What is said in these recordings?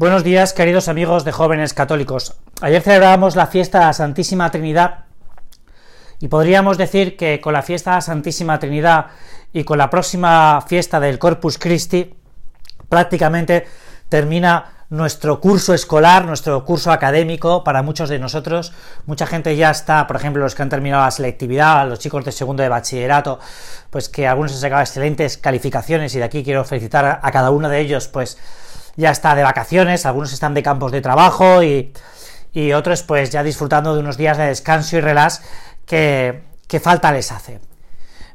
Buenos días, queridos amigos de jóvenes católicos. Ayer celebrábamos la fiesta de la Santísima Trinidad y podríamos decir que con la fiesta de la Santísima Trinidad y con la próxima fiesta del Corpus Christi prácticamente termina nuestro curso escolar, nuestro curso académico para muchos de nosotros. Mucha gente ya está, por ejemplo, los que han terminado la selectividad, los chicos de segundo de bachillerato, pues que algunos han sacado excelentes calificaciones y de aquí quiero felicitar a cada uno de ellos, pues ya está de vacaciones, algunos están de campos de trabajo y, y otros pues ya disfrutando de unos días de descanso y relax que, que falta les hace.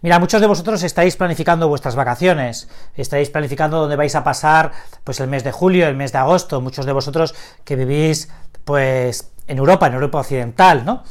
Mira, muchos de vosotros estáis planificando vuestras vacaciones, estáis planificando dónde vais a pasar pues el mes de julio, el mes de agosto, muchos de vosotros que vivís pues en Europa, en Europa occidental, ¿no?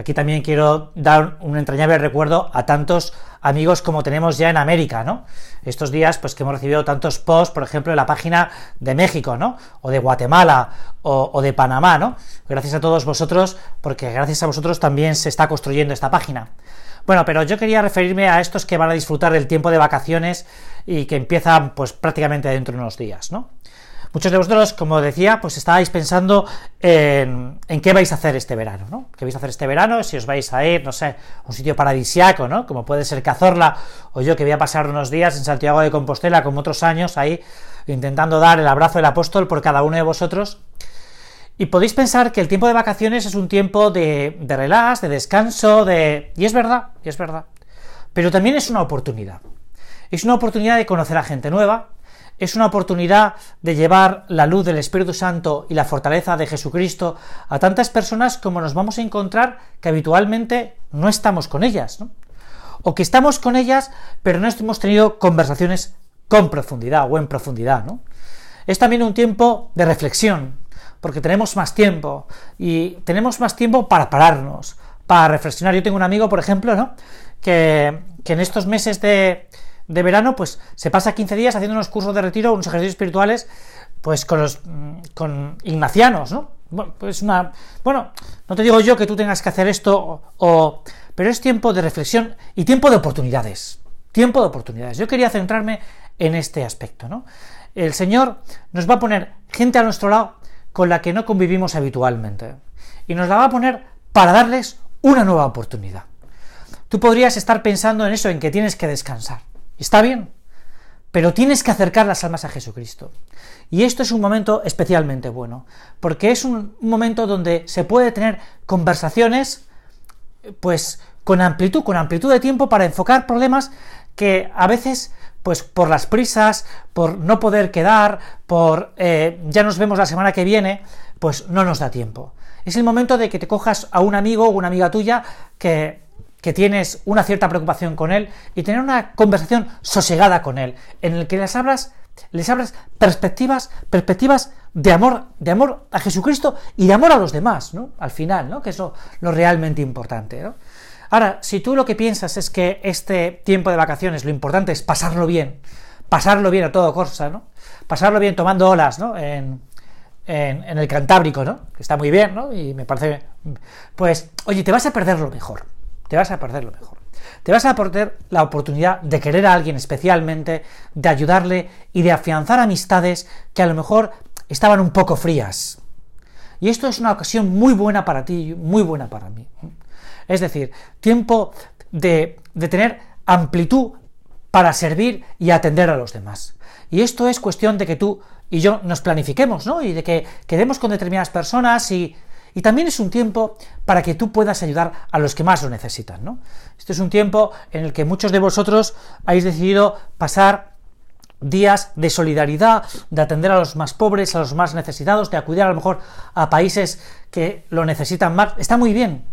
Aquí también quiero dar un entrañable recuerdo a tantos amigos como tenemos ya en América, ¿no? Estos días, pues que hemos recibido tantos posts, por ejemplo, en la página de México, ¿no? O de Guatemala, o, o de Panamá, ¿no? Gracias a todos vosotros, porque gracias a vosotros también se está construyendo esta página. Bueno, pero yo quería referirme a estos que van a disfrutar del tiempo de vacaciones y que empiezan pues prácticamente dentro de unos días, ¿no? Muchos de vosotros, como decía, pues estabais pensando en, en, qué vais a hacer este verano, ¿no? ¿Qué vais a hacer este verano? Si os vais a ir, no sé, a un sitio paradisiaco, ¿no? Como puede ser Cazorla, o yo que voy a pasar unos días en Santiago de Compostela, como otros años, ahí intentando dar el abrazo del apóstol por cada uno de vosotros. Y podéis pensar que el tiempo de vacaciones es un tiempo de, de relax, de descanso, de... Y es verdad, y es verdad. Pero también es una oportunidad. Es una oportunidad de conocer a gente nueva, es una oportunidad de llevar la luz del Espíritu Santo y la fortaleza de Jesucristo a tantas personas como nos vamos a encontrar que habitualmente no estamos con ellas, ¿no? O que estamos con ellas, pero no hemos tenido conversaciones con profundidad o en profundidad, ¿no? Es también un tiempo de reflexión, porque tenemos más tiempo y tenemos más tiempo para pararnos, para reflexionar. Yo tengo un amigo, por ejemplo, ¿no? Que, que en estos meses de, de verano, pues se pasa 15 días haciendo unos cursos de retiro, unos ejercicios espirituales, pues con los con ignacianos, ¿no? Bueno, pues una. Bueno, no te digo yo que tú tengas que hacer esto, o, pero es tiempo de reflexión y tiempo de oportunidades. Tiempo de oportunidades. Yo quería centrarme en este aspecto, ¿no? El Señor nos va a poner gente a nuestro lado con la que no convivimos habitualmente. Y nos la va a poner para darles una nueva oportunidad. Tú podrías estar pensando en eso, en que tienes que descansar. Está bien, pero tienes que acercar las almas a Jesucristo. Y esto es un momento especialmente bueno, porque es un, momento donde se puede tener conversaciones, pues con amplitud, con amplitud de tiempo para enfocar problemas que a veces, pues por las prisas, por no poder quedar, por eh, ya nos vemos la semana que viene, pues no nos da tiempo. Es el momento de que te cojas a un amigo o una amiga tuya que que tienes una cierta preocupación con él y tener una conversación sosegada con él, en el que les hablas, les perspectivas, perspectivas de amor, de amor a Jesucristo y de amor a los demás, ¿no? Al final, ¿no? Que es lo, realmente importante. Ahora, si tú lo que piensas es que este tiempo de vacaciones lo importante es pasarlo bien, pasarlo bien a todo corsa, ¿no? Pasarlo bien tomando olas, ¿no? En, en, en el Cantábrico, ¿no? Que está muy bien, ¿no? Y me parece... Pues, oye, te vas a perder lo mejor te vas a perder lo mejor. Te vas a perder la oportunidad de querer a alguien especialmente, de ayudarle y de afianzar amistades que a lo mejor estaban un poco frías. Y esto es una ocasión muy buena para ti, muy buena para mí. Es decir, tiempo de, de tener amplitud para servir y atender a los demás. Y esto es cuestión de que tú y yo nos planifiquemos, ¿no? Y de que quedemos con determinadas personas y y también es un tiempo para que tú puedas ayudar a los que más lo necesitan, ¿no? Este es un tiempo en el que muchos de vosotros habéis decidido pasar días de solidaridad, de atender a los más pobres, a los más necesitados, de acudir a lo mejor a países que lo necesitan más. Está muy bien,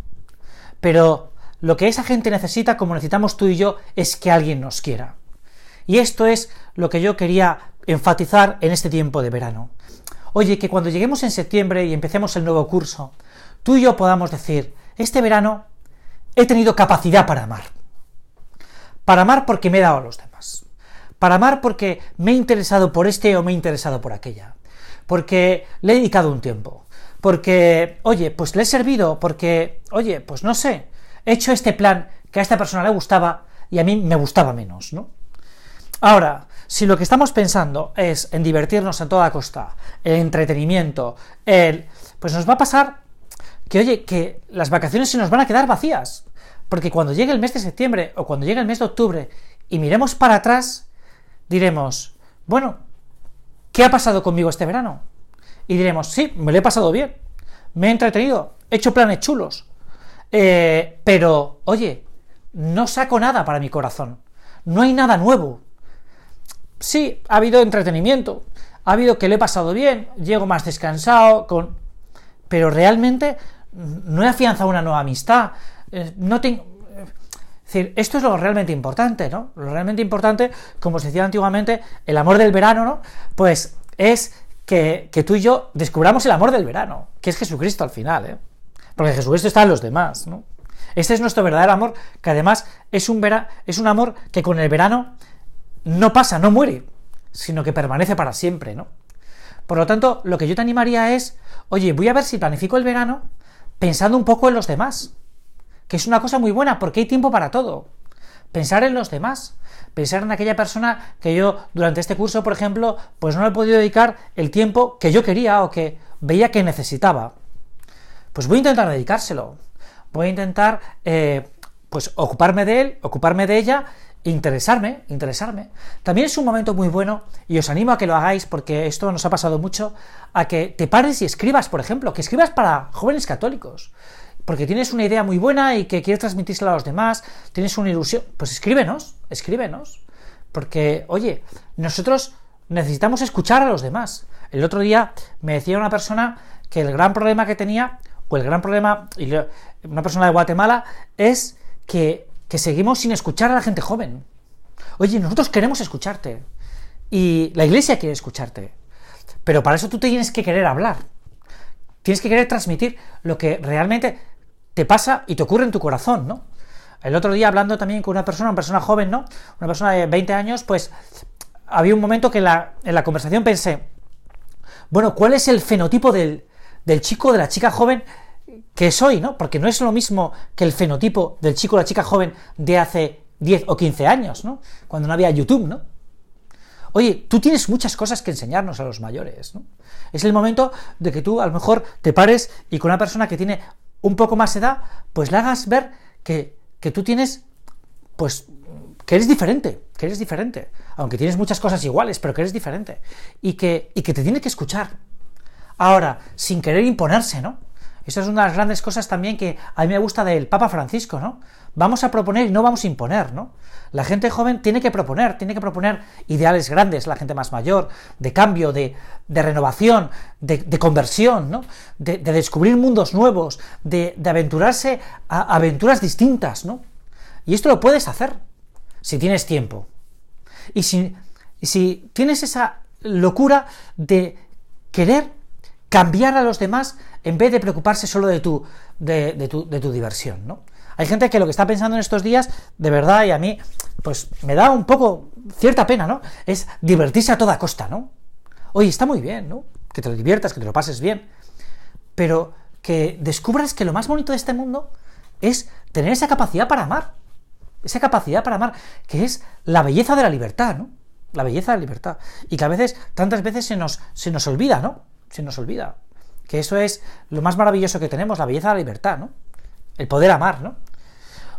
pero lo que esa gente necesita, como necesitamos tú y yo, es que alguien nos quiera. Y esto es lo que yo quería enfatizar en este tiempo de verano. Oye, que cuando lleguemos en septiembre y empecemos el nuevo curso, tú y yo podamos decir, este verano he tenido capacidad para amar. Para amar porque me he dado a los demás. Para amar porque me he interesado por este o me he interesado por aquella. Porque le he dedicado un tiempo. Porque, oye, pues le he servido. Porque, oye, pues no sé, he hecho este plan que a esta persona le gustaba y a mí me gustaba menos, ¿no? Ahora, Si lo que estamos pensando es en divertirnos a toda costa, el entretenimiento, el... pues nos va a pasar que, oye, que las vacaciones se nos van a quedar vacías. Porque cuando llegue el mes de septiembre o cuando llegue el mes de octubre y miremos para atrás, diremos, bueno, ¿qué ha pasado conmigo este verano? Y diremos, sí, me lo he pasado bien, me he entretenido, he hecho planes chulos, eh, pero, oye, no saco nada para mi corazón, no hay nada nuevo. Sí, ha habido entretenimiento, ha habido que le he pasado bien, llego más descansado, con... pero realmente no he afianzado una nueva amistad, eh, no tengo... Es decir, esto es lo realmente importante, ¿no? Lo realmente importante, como se decía antiguamente, el amor del verano, ¿no? Pues es que, tú y yo descubramos el amor del verano, que es Jesucristo al final, ¿eh? Porque Jesucristo está en los demás, ¿no? Este es nuestro verdadero amor, que además es un, es un amor que con el verano no pasa, no muere, sino que permanece para siempre, ¿no? Por lo tanto, lo que yo te animaría es, oye, voy a ver si planifico el verano pensando un poco en los demás, que es una cosa muy buena porque hay tiempo para todo. Pensar en los demás, pensar en aquella persona que yo durante este curso, por ejemplo, pues no le he podido dedicar el tiempo que yo quería o que veía que necesitaba. Pues voy a intentar dedicárselo. Voy a intentar, eh, pues, ocuparme de él, ocuparme de ella interesarme, interesarme. También es un momento muy bueno, y os animo a que lo hagáis, porque esto nos ha pasado mucho, a que te pares y escribas, por ejemplo, que escribas para jóvenes católicos, porque tienes una idea muy buena y que quieres transmitírsela a los demás, tienes una ilusión, pues escríbenos, escríbenos, porque, oye, nosotros necesitamos escuchar a los demás. El otro día me decía una persona que el gran problema que tenía, o el gran problema, una persona de Guatemala, es que que seguimos sin escuchar a la gente joven. Oye, nosotros queremos escucharte. Y la iglesia quiere escucharte. Pero para eso tú tienes que querer hablar. Tienes que querer transmitir lo que realmente te pasa y te ocurre en tu corazón, ¿no? El otro día hablando también con una persona, una persona joven, ¿no? Una persona de 20 años, pues había un momento que en la conversación pensé, bueno, ¿cuál es el fenotipo del, del chico, de la chica joven que soy, ¿no? Porque no es lo mismo que el fenotipo del chico o la chica joven de hace 10 o 15 años, ¿no? Cuando no había YouTube, ¿no? Oye, tú tienes muchas cosas que enseñarnos a los mayores, ¿no? Es el momento de que tú a lo mejor te pares y con una persona que tiene un poco más edad, pues le hagas ver que, que tú tienes, pues, que eres diferente, que eres diferente, aunque tienes muchas cosas iguales, pero que eres diferente, y que, y que te tiene que escuchar. Ahora, sin querer imponerse, ¿no? Esa es una de las grandes cosas también que a mí me gusta del Papa Francisco, ¿no? Vamos a proponer y no vamos a imponer, ¿no? La gente joven tiene que proponer, tiene que proponer ideales grandes, la gente más mayor, de cambio, de, renovación, de, conversión, ¿no? De, descubrir mundos nuevos, de, aventurarse a aventuras distintas, ¿no? Y esto lo puedes hacer si tienes tiempo. Y si, si tienes esa locura de querer cambiar a los demás en vez de preocuparse solo de tu, de, tu, de tu diversión, ¿no? Hay gente que lo que está pensando en estos días, de verdad, y a mí, pues me da un poco cierta pena, ¿no? Es divertirse a toda costa, ¿no? Oye, está muy bien, ¿no? Que te lo diviertas, que te lo pases bien, pero que descubras que lo más bonito de este mundo es tener esa capacidad para amar, esa capacidad para amar, que es la belleza de la libertad, ¿no? La belleza de la libertad. Y que a veces, tantas veces se nos, se nos olvida, ¿no? Se nos olvida que eso es lo más maravilloso que tenemos, la belleza la libertad, ¿no? El poder amar, ¿no?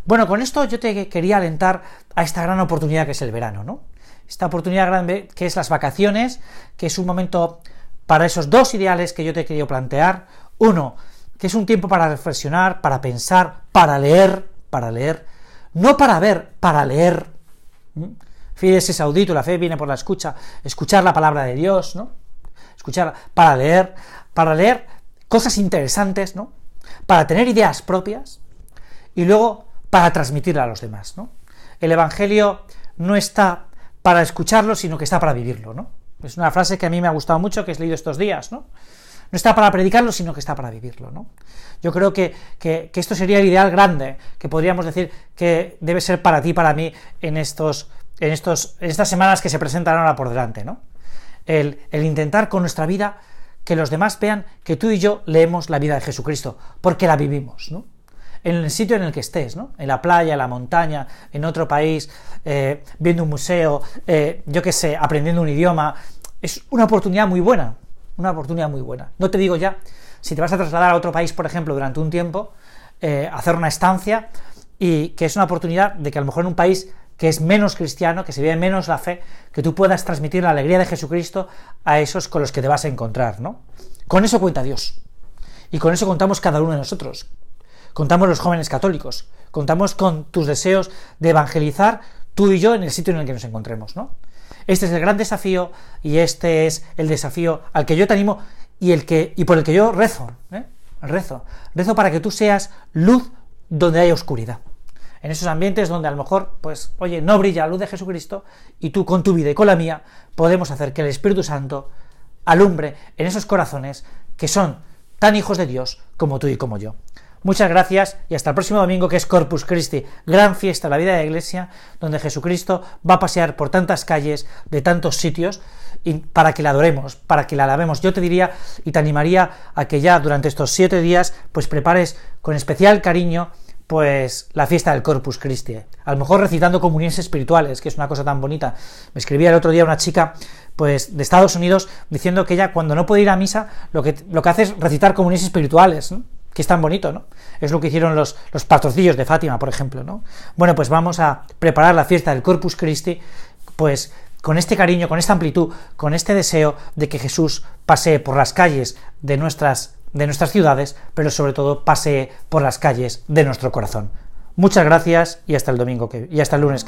Bueno, con esto yo te quería alentar a esta gran oportunidad que es el verano, ¿no? Esta oportunidad grande que es las vacaciones, que es un momento para esos dos ideales que yo te he querido plantear. Uno, que es un tiempo para reflexionar, para pensar, para leer, para leer, no para ver, para leer. Fides es audito, la fe viene por la escucha, escuchar la palabra de Dios, ¿no? Escuchar para leer, para leer cosas interesantes, ¿no? Para tener ideas propias y luego para transmitirla a los demás, ¿no? El Evangelio no está para escucharlo, sino que está para vivirlo, ¿no? Es una frase que a mí me ha gustado mucho, que he leído estos días, ¿no? No está para predicarlo, sino que está para vivirlo, ¿no? Yo creo que, que, esto sería el ideal grande, que podríamos decir que debe ser para ti, para mí, en estos, en estos, estas semanas que se presentan ahora por delante, ¿no? El, intentar con nuestra vida que los demás vean que tú y yo leemos la vida de Jesucristo, porque la vivimos, ¿no? en el sitio en el que estés, ¿no? En la playa, en la montaña, en otro país, eh, viendo un museo, eh, yo qué sé, aprendiendo un idioma. Es una oportunidad muy buena, una oportunidad muy buena. No te digo ya, si te vas a trasladar a otro país, por ejemplo, durante un tiempo, eh, hacer una estancia, y que es una oportunidad de que a lo mejor en un país que es menos cristiano, que se vive menos la fe, que tú puedas transmitir la alegría de Jesucristo a esos con los que te vas a encontrar, ¿no? Con eso cuenta Dios. Y con eso contamos cada uno de nosotros. Contamos los jóvenes católicos. Contamos con tus deseos de evangelizar tú y yo en el sitio en el que nos encontremos, ¿no? Este es el gran desafío y este es el desafío al que yo te animo y, el que, y por el que yo rezo, ¿eh? Rezo. Rezo para que tú seas luz donde hay oscuridad. En esos ambientes donde a lo mejor, pues, oye, no brilla la luz de Jesucristo y tú con tu vida y con la mía podemos hacer que el Espíritu Santo alumbre en esos corazones que son tan hijos de Dios como tú y como yo. Muchas gracias y hasta el próximo domingo que es Corpus Christi, gran fiesta de la vida de la Iglesia, donde Jesucristo va a pasear por tantas calles de tantos sitios y para que la adoremos, para que la alabemos. Yo te diría y te animaría a que ya durante estos siete días pues prepares con especial cariño pues la fiesta del Corpus Christi. A lo mejor recitando comuniones espirituales, que es una cosa tan bonita. Me escribía el otro día una chica pues de Estados Unidos diciendo que ella cuando no puede ir a misa lo que, lo que hace es recitar comuniones espirituales, que es tan bonito, ¿no? Es lo que hicieron los, los patrocillos de Fátima, por ejemplo, ¿no? Bueno, pues vamos a preparar la fiesta del Corpus Christi, pues con este cariño, con esta amplitud, con este deseo de que Jesús pase por las calles de nuestras, de nuestras ciudades, pero sobre todo pase por las calles de nuestro corazón. Muchas gracias y hasta el domingo que, y hasta el lunes.